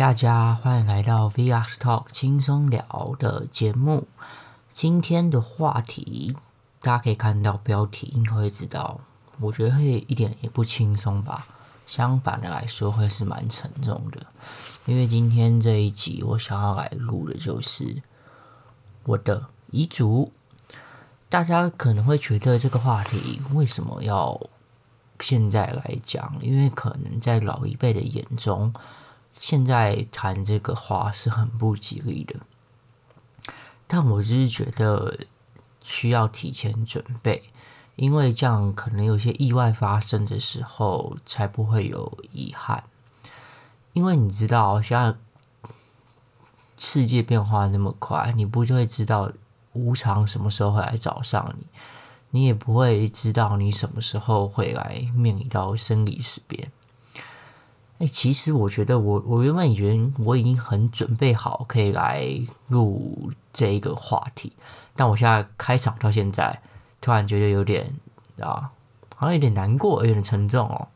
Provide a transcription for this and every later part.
大家欢迎来到 VX Talk 轻松聊的节目。今天的话题，大家可以看到标题，应该会知道，我觉得会一点也不轻松吧。相反的来说，会是蛮沉重的。因为今天这一集，我想要来录的就是我的遗嘱。大家可能会觉得这个话题为什么要现在来讲？因为可能在老一辈的眼中，现在谈这个话是很不吉利的，但我就是觉得需要提前准备，因为这样可能有些意外发生的时候才不会有遗憾。因为你知道，现在世界变化那么快，你不就会知道无常什么时候会来找上你，你也不会知道你什么时候会来面临到生离死别。哎，其实我觉得我我原本以为我已经很准备好可以来录这一个话题，但我现在开场到现在，突然觉得有点啊，好像有点难过，有点沉重哦。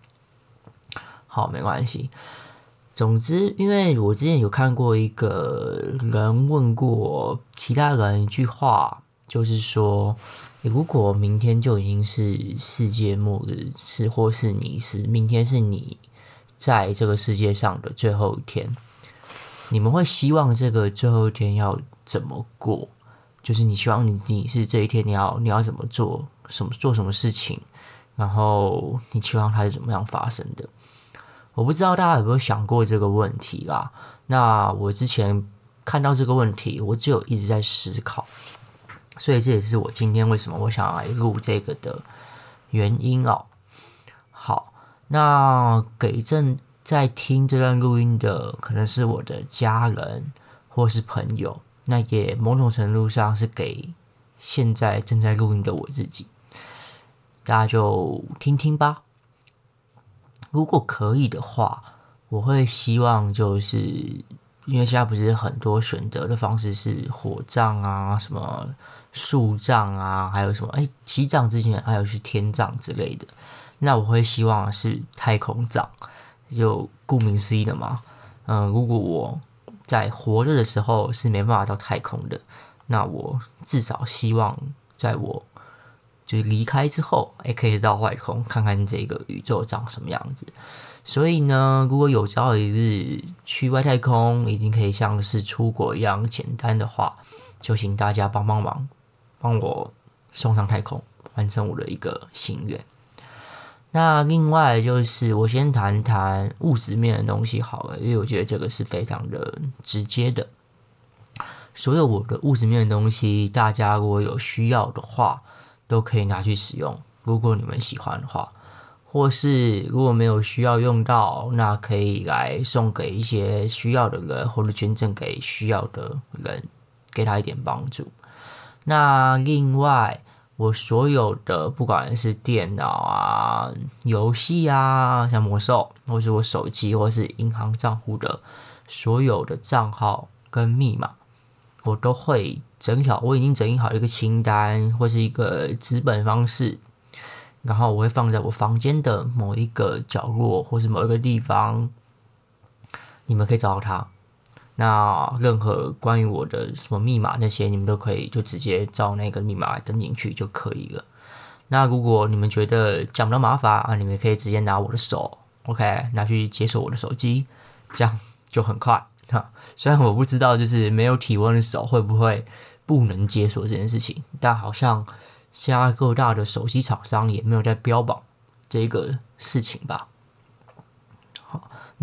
好，没关系。总之，因为我之前有看过一个人问过其他人一句话，就是说，如果明天就已经是世界末日，是或是你是明天是你。在这个世界上的最后一天，你们会希望这个最后一天要怎么过？就是你希望你你是这一天你要你要怎么做什么做什么事情，然后你期望它是怎么样发生的？我不知道大家有没有想过这个问题啦。那我之前看到这个问题，我就一直在思考，所以这也是我今天为什么我想要来录这个的原因哦。那给正在听这段录音的，可能是我的家人或是朋友，那也某种程度上是给现在正在录音的我自己，大家就听听吧。如果可以的话，我会希望就是因为现在不是很多选择的方式是火葬啊、什么树葬啊，还有什么哎，西藏之前还有去天葬之类的。那我会希望是太空葬，就顾名思义的嘛。嗯，如果我在活着的时候是没办法到太空的，那我至少希望在我就离开之后，也可以到外空看看这个宇宙长什么样子。所以呢，如果有朝一日去外太空已经可以像是出国一样简单的话，就请大家帮帮忙，帮我送上太空，完成我的一个心愿。那另外就是，我先谈谈物质面的东西好了，因为我觉得这个是非常的直接的。所有我的物质面的东西，大家如果有需要的话，都可以拿去使用。如果你们喜欢的话，或是如果没有需要用到，那可以来送给一些需要的人，或者捐赠给需要的人，给他一点帮助。那另外。我所有的不管是电脑啊、游戏啊，像魔兽，或是我手机，或是银行账户的所有的账号跟密码，我都会整理好。我已经整理好一个清单，或是一个纸本方式，然后我会放在我房间的某一个角落，或是某一个地方，你们可以找到它。那任何关于我的什么密码那些，你们都可以就直接照那个密码登进去就可以了。那如果你们觉得讲不到麻烦啊，你们可以直接拿我的手，OK，拿去解锁我的手机，这样就很快哈。虽然我不知道就是没有体温的手会不会不能解锁这件事情，但好像现在各大的手机厂商也没有在标榜这个事情吧。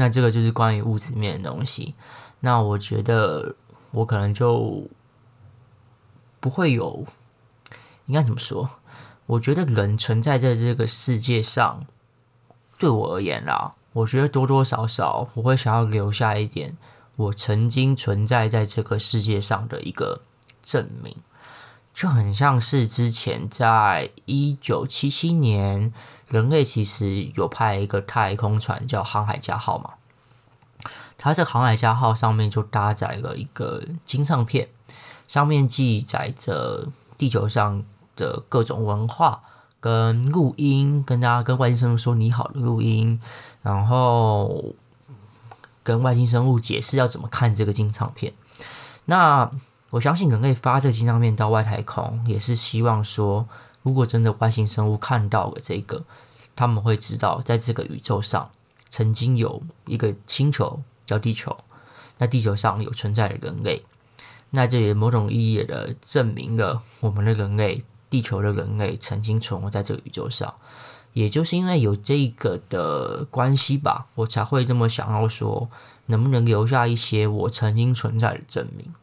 那这个就是关于物质面的东西。那我觉得我可能就不会有，应该怎么说？我觉得人存在在这个世界上，对我而言啦，我觉得多多少少我会想要留下一点我曾经存在在这个世界上的一个证明，就很像是之前在一九七七年，人类其实有派一个太空船叫航海家号嘛。它这航海家号上面就搭载了一个金唱片，上面记载着地球上的各种文化跟录音，跟大家跟外星生物说你好的录音，然后跟外星生物解释要怎么看这个金唱片。那我相信人类发这个金唱片到外太空，也是希望说，如果真的外星生物看到了这个，他们会知道，在这个宇宙上曾经有一个星球叫地球，那地球上有存在的人类，那这也某种意义的证明了我们的人类，地球的人类曾经存活在这个宇宙上。也就是因为有这个的关系吧，我才会这么想要说，能不能留下一些我曾经存在的证明？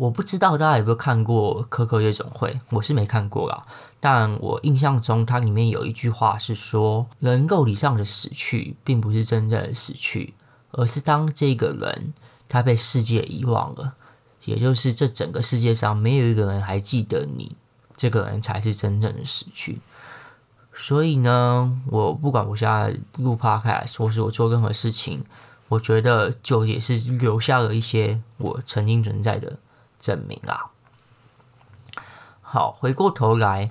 我不知道大家有没有看过《可可夜总会》，我是没看过啦。但我印象中，它里面有一句话是说，人肉体上的死去，并不是真正的死去，而是当这个人他被世界遗忘了，也就是这整个世界上没有一个人还记得你，这个人才是真正的死去。所以呢，我不管我现在录 podcast，或是我做任何事情，我觉得就也是留下了一些我曾经存在的证明啊。好，回过头来，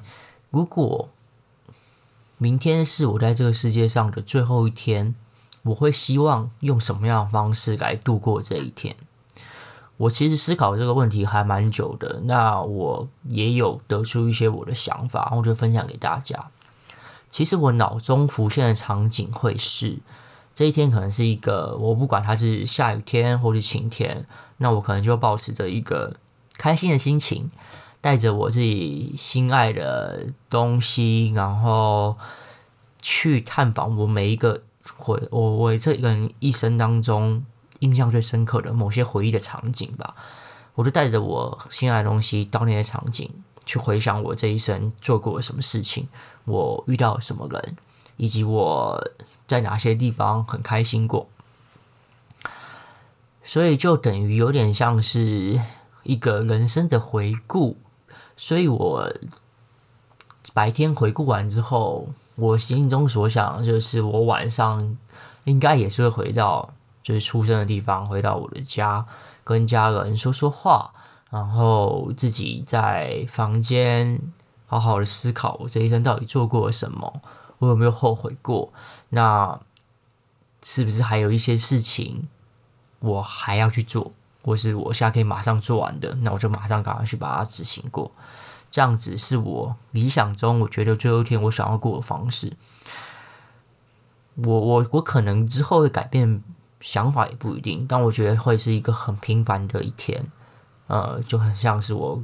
如果明天是我在这个世界上的最后一天，我会希望用什么样的方式来度过这一天？我其实思考这个问题还蛮久的，那我也有得出一些我的想法，我就分享给大家。其实我脑中浮现的场景会是，这一天可能是一个我不管它是下雨天或是晴天，那我可能就保持着一个开心的心情，带着我自己心爱的东西，然后去探访我每一个回我我这个人一生当中印象最深刻的某些回忆的场景吧。我就带着我心爱的东西到那些场景，去回想我这一生做过什么事情。我遇到什么人，以及我在哪些地方很开心过，所以就等于有点像是一个人生的回顾。所以我白天回顾完之后，我心中所想就是，我晚上应该也是会回到就是出生的地方，回到我的家，跟家人说说话，然后自己在房间。好好的思考，我这一生到底做过什么？我有没有后悔过？那是不是还有一些事情我还要去做，或是我现在可以马上做完的？那我就马上赶快去把它执行过。这样子是我理想中我觉得最后一天我想要过的方式。我我我可能之后会改变想法也不一定，但我觉得会是一个很平凡的一天。呃，就很像是我。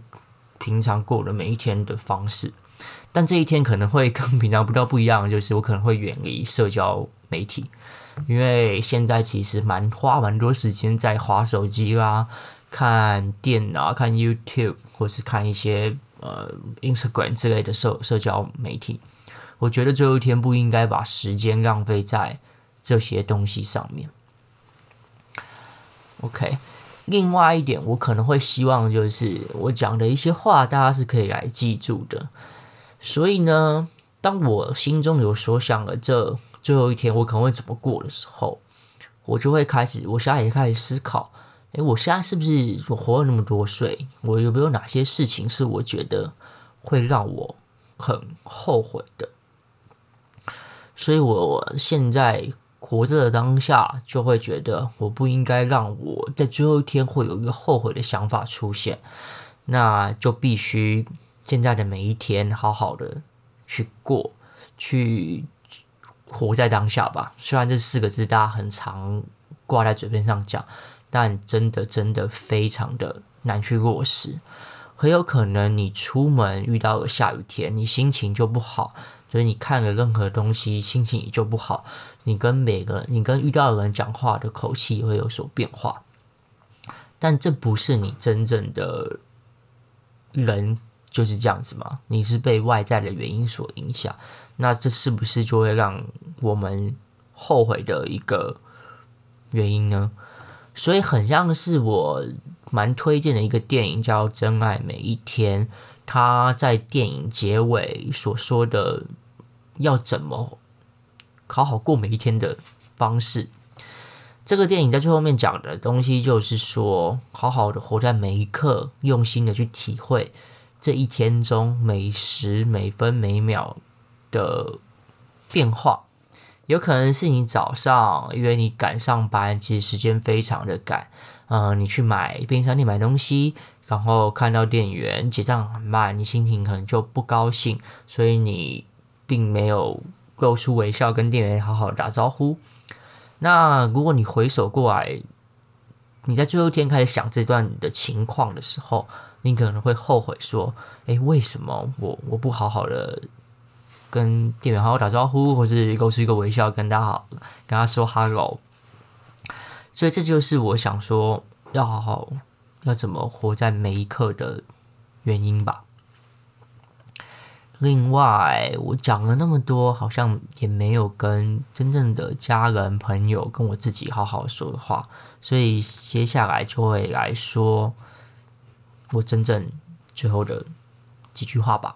平常过的每一天的方式，但这一天可能会跟平常不到不一样，就是我可能会远离社交媒体，因为现在其实蛮花蛮多时间在滑手机啦、看电脑、看 YouTube 或是看一些呃 Instagram 之类的社社交媒体。我觉得最后一天不应该把时间浪费在这些东西上面。OK。另外一点，我可能会希望就是我讲的一些话，大家是可以来记住的。所以呢，当我心中有所想的这最后一天，我可能会怎么过的时候，我就会开始，我现在也开始思考：诶，我现在是不是我活了那么多岁，我有没有哪些事情是我觉得会让我很后悔的？所以我现在。活着的当下，就会觉得我不应该让我在最后一天会有一个后悔的想法出现，那就必须现在的每一天好好的去过，去活在当下吧。虽然这四个字大家很常挂在嘴边上讲，但真的真的非常的难去落实。很有可能你出门遇到了下雨天，你心情就不好。所以你看了任何东西，心情也就不好。你跟每个你跟遇到的人讲话的口气会有所变化，但这不是你真正的人就是这样子嘛？你是被外在的原因所影响，那这是不是就会让我们后悔的一个原因呢？所以很像是我蛮推荐的一个电影，叫《真爱每一天》，他在电影结尾所说的。要怎么好好过每一天的方式？这个电影在最后面讲的东西就是说，好好的活在每一刻，用心的去体会这一天中每时每分每秒的变化，有可能是你早上因为你赶上班，其实时间非常的赶，嗯、你去买便利商店买东西，然后看到店员结账很慢，你心情可能就不高兴，所以你并没有露出微笑跟店员好好打招呼。那如果你回首过来，你在最后一天开始想这段的情况的时候，你可能会后悔说：“诶，为什么我我不好好的跟店员好好打招呼，或是露出一个微笑跟他好跟他说 hello？” 所以这就是我想说，要好好要怎么活在每一刻的原因吧。另外，我讲了那么多，好像也没有跟真正的家人、朋友跟我自己好好说的话，所以接下来就会来说我真正最后的几句话吧。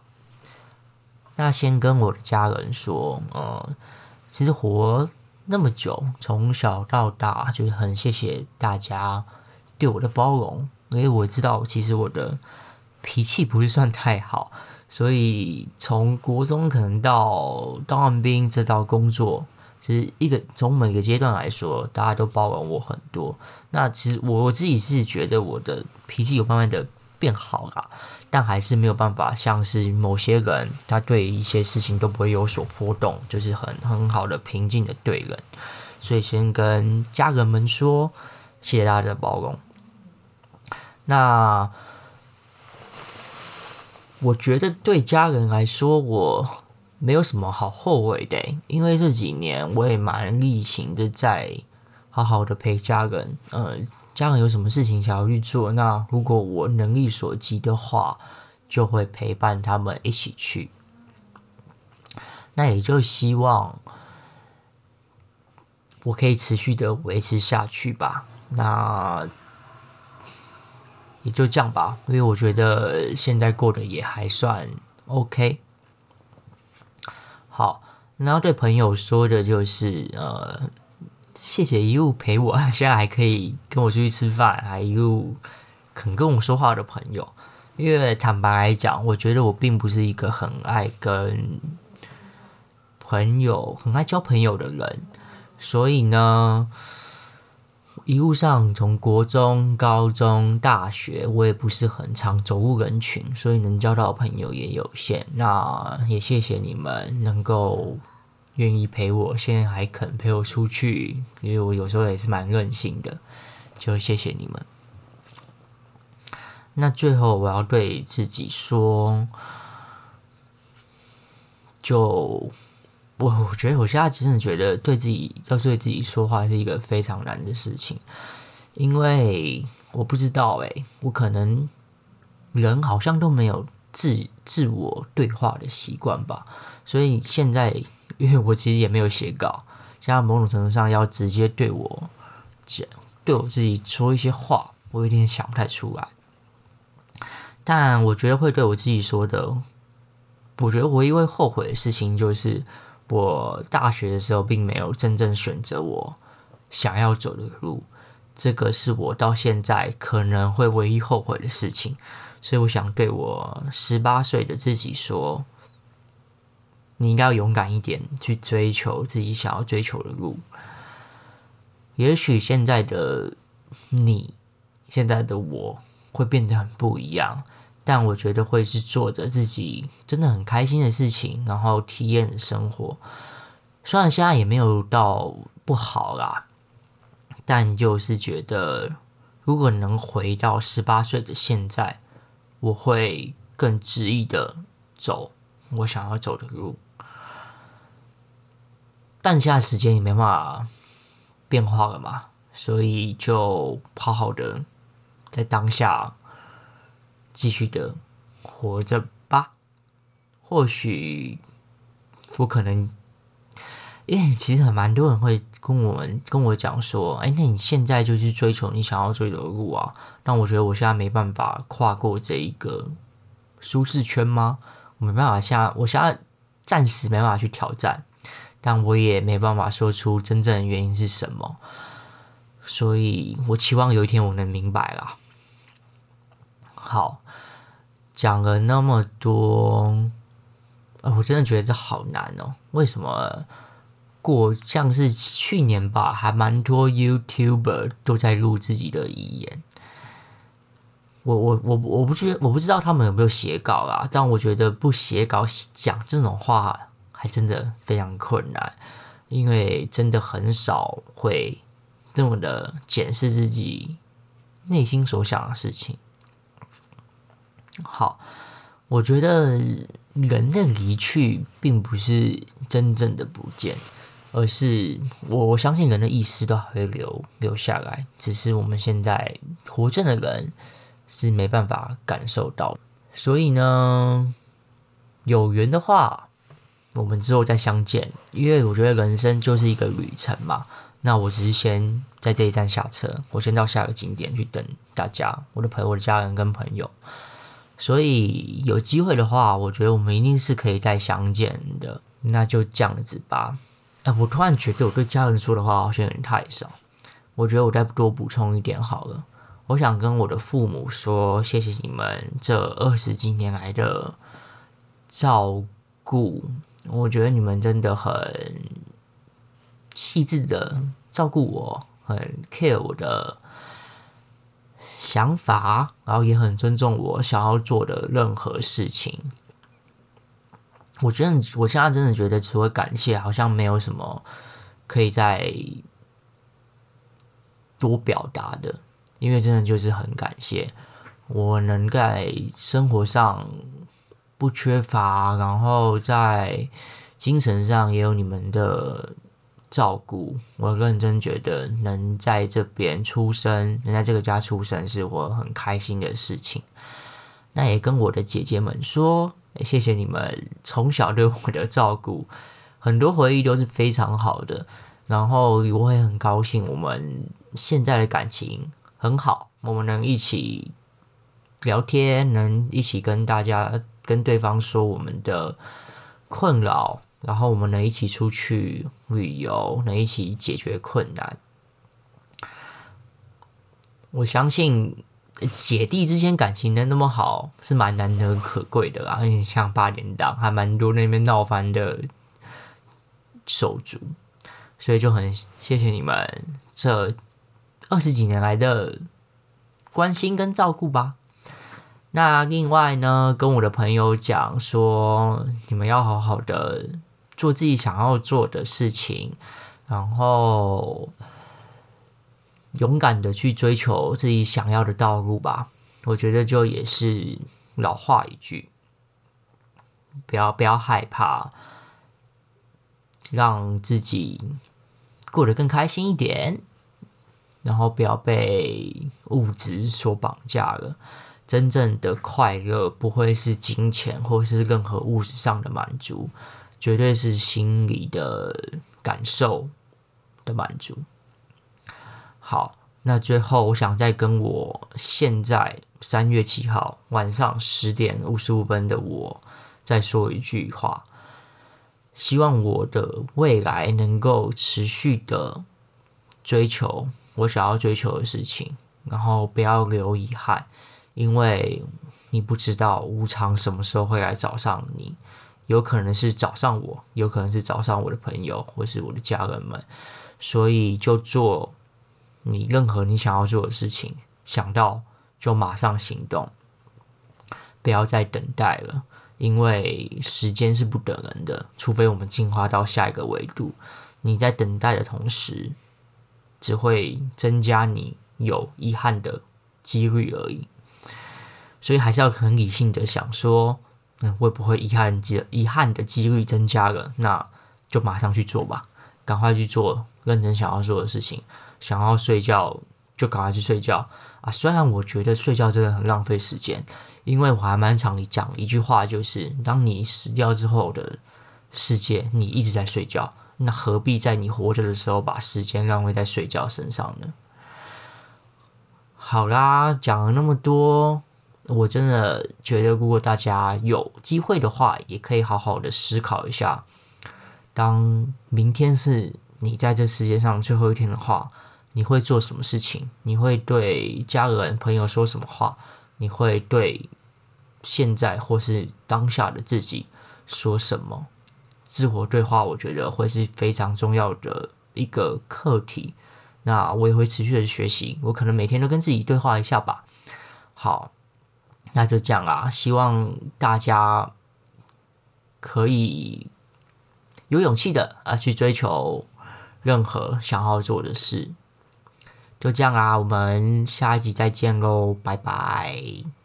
那先跟我的家人说，呃，其实活那么久，从小到大，就是很谢谢大家对我的包容，因为我知道其实我的脾气不是算太好。所以从国中可能到当完兵，再到工作，其实一个从每个阶段来说，大家都包容我很多。那其实我自己是觉得我的脾气有慢慢的变好了，但还是没有办法像是某些人，他对一些事情都不会有所波动，就是很很好的平静的对人。所以先跟家人们说，谢谢大家的包容。那。我觉得对家人来说，我没有什么好后悔的，因为这几年我也蛮例行的在好好的陪家人。呃，家人有什么事情想要去做，那如果我能力所及的话，就会陪伴他们一起去。那也就希望我可以持续的维持下去吧。那。也就这样吧，因为我觉得现在过得也还算 OK。好，然后对朋友说的就是，呃，谢谢一路陪我，现在还可以跟我出去吃饭，还一路肯跟我说话的朋友。因为坦白来讲，我觉得我并不是一个很爱跟朋友、很爱交朋友的人，所以呢。一路上，从国中、高中、大学，我也不是很常走入人群，所以能交到朋友也有限。那也谢谢你们能够愿意陪我，现在还肯陪我出去，因为我有时候也是蛮任性的，就谢谢你们。那最后我要对自己说，就。我我觉得我现在真的觉得对自己要对自己说话是一个非常难的事情，因为我不知道诶，我可能人好像都没有自自我对话的习惯吧，所以现在因为我其实也没有写稿，现在某种程度上要直接对我讲，对我自己说一些话，我有点想不太出来。但我觉得会对我自己说的，我觉得唯一会后悔的事情就是。我大学的时候并没有真正选择我想要走的路，这个是我到现在可能会唯一后悔的事情。所以我想对我十八岁的自己说：你应该要勇敢一点，去追求自己想要追求的路。也许现在的你，现在的我会变得很不一样。但我觉得会是做着自己真的很开心的事情，然后体验生活。虽然现在也没有到不好啦，但就是觉得如果能回到十八岁的现在，我会更执意的走我想要走的路。但现在时间也没办法变化了嘛，所以就好好的在当下。继续的活着吧。或许我可能，因为其实很蛮多人会跟我们跟我讲说：“哎，那你现在就去追求你想要追的路啊？”但我觉得我现在没办法跨过这一个舒适圈吗？我没办法，现在我现在暂时没办法去挑战，但我也没办法说出真正的原因是什么。所以我期望有一天我能明白啦。好，讲了那么多，我真的觉得这好难哦。为什么过像是去年吧，还蛮多 YouTuber 都在录自己的遗言。我我我我不觉我不知道他们有没有写稿啦，但我觉得不写稿讲这种话还真的非常困难，因为真的很少会这么的检视自己内心所想的事情。好，我觉得人的离去并不是真正的不见，而是我相信人的意识都还会留留下来，只是我们现在活着的人。是没办法感受到，所以呢，有缘的话，我们之后再相见。因为我觉得人生就是一个旅程嘛。那我只是先在这一站下车，我先到下一个景点去等大家，我的朋友、我的家人跟朋友。所以有机会的话，我觉得我们一定是可以再相见的。那就这样子吧。哎，我突然觉得我对家人说的话好像有点太少，我觉得我再多补充一点好了。我想跟我的父母说，谢谢你们这二十几年来的照顾。我觉得你们真的很细致的照顾我，很 care 我的想法，然后也很尊重我想要做的任何事情。我觉得我现在真的觉得，除了感谢，好像没有什么可以再多表达的。因为真的就是很感谢，我能在生活上不缺乏，然后在精神上也有你们的照顾。我认真觉得能在这边出生，能在这个家出生，是我很开心的事情。那也跟我的姐姐们说，谢谢你们从小对我的照顾，很多回忆都是非常好的。然后我也很高兴，我们现在的感情。很好，我们能一起聊天，能一起跟大家、跟对方说我们的困扰，然后我们能一起出去旅游，能一起解决困难。我相信姐弟之间感情能那么好，是蛮难得可贵的啦。像八点档，还蛮多那边闹翻的手足，所以就很谢谢你们这。二十几年来的关心跟照顾吧。那另外呢，跟我的朋友讲说，你们要好好的做自己想要做的事情，然后勇敢的去追求自己想要的道路吧。我觉得就也是老话一句，不要不要害怕，让自己过得更开心一点。然后不要被物质所绑架了。真正的快乐不会是金钱，或是任何物质上的满足，绝对是心里的感受的满足。好，那最后我想再跟我现在三月七号晚上十点五十五分的我再说一句话：希望我的未来能够持续的追求。我想要追求的事情，然后不要留遗憾，因为你不知道无常什么时候会来找上你，有可能是找上我，有可能是找上我的朋友或是我的家人们，所以就做你任何你想要做的事情，想到就马上行动，不要再等待了，因为时间是不等人的，除非我们进化到下一个维度，你在等待的同时。只会增加你有遗憾的几率而已，所以还是要很理性的想说，嗯，会不会遗憾几遗憾的几率增加了，那就马上去做吧，赶快去做认真想要做的事情。想要睡觉就赶快去睡觉啊！虽然我觉得睡觉真的很浪费时间，因为我还蛮常讲一句话，就是当你死掉之后的世界，你一直在睡觉。那何必在你活着的时候把时间浪费在睡觉身上呢？好啦，讲了那么多，我真的觉得，如果大家有机会的话，也可以好好的思考一下，当明天是你在这世界上最后一天的话，你会做什么事情？你会对家人、朋友说什么话？你会对现在或是当下的自己说什么？自我对话，我觉得会是非常重要的一个课题。那我也会持续的学习，我可能每天都跟自己对话一下吧。好，那就这样啦。希望大家可以有勇气的啊去追求任何想要做的事。就这样啦，我们下一集再见喽，拜拜。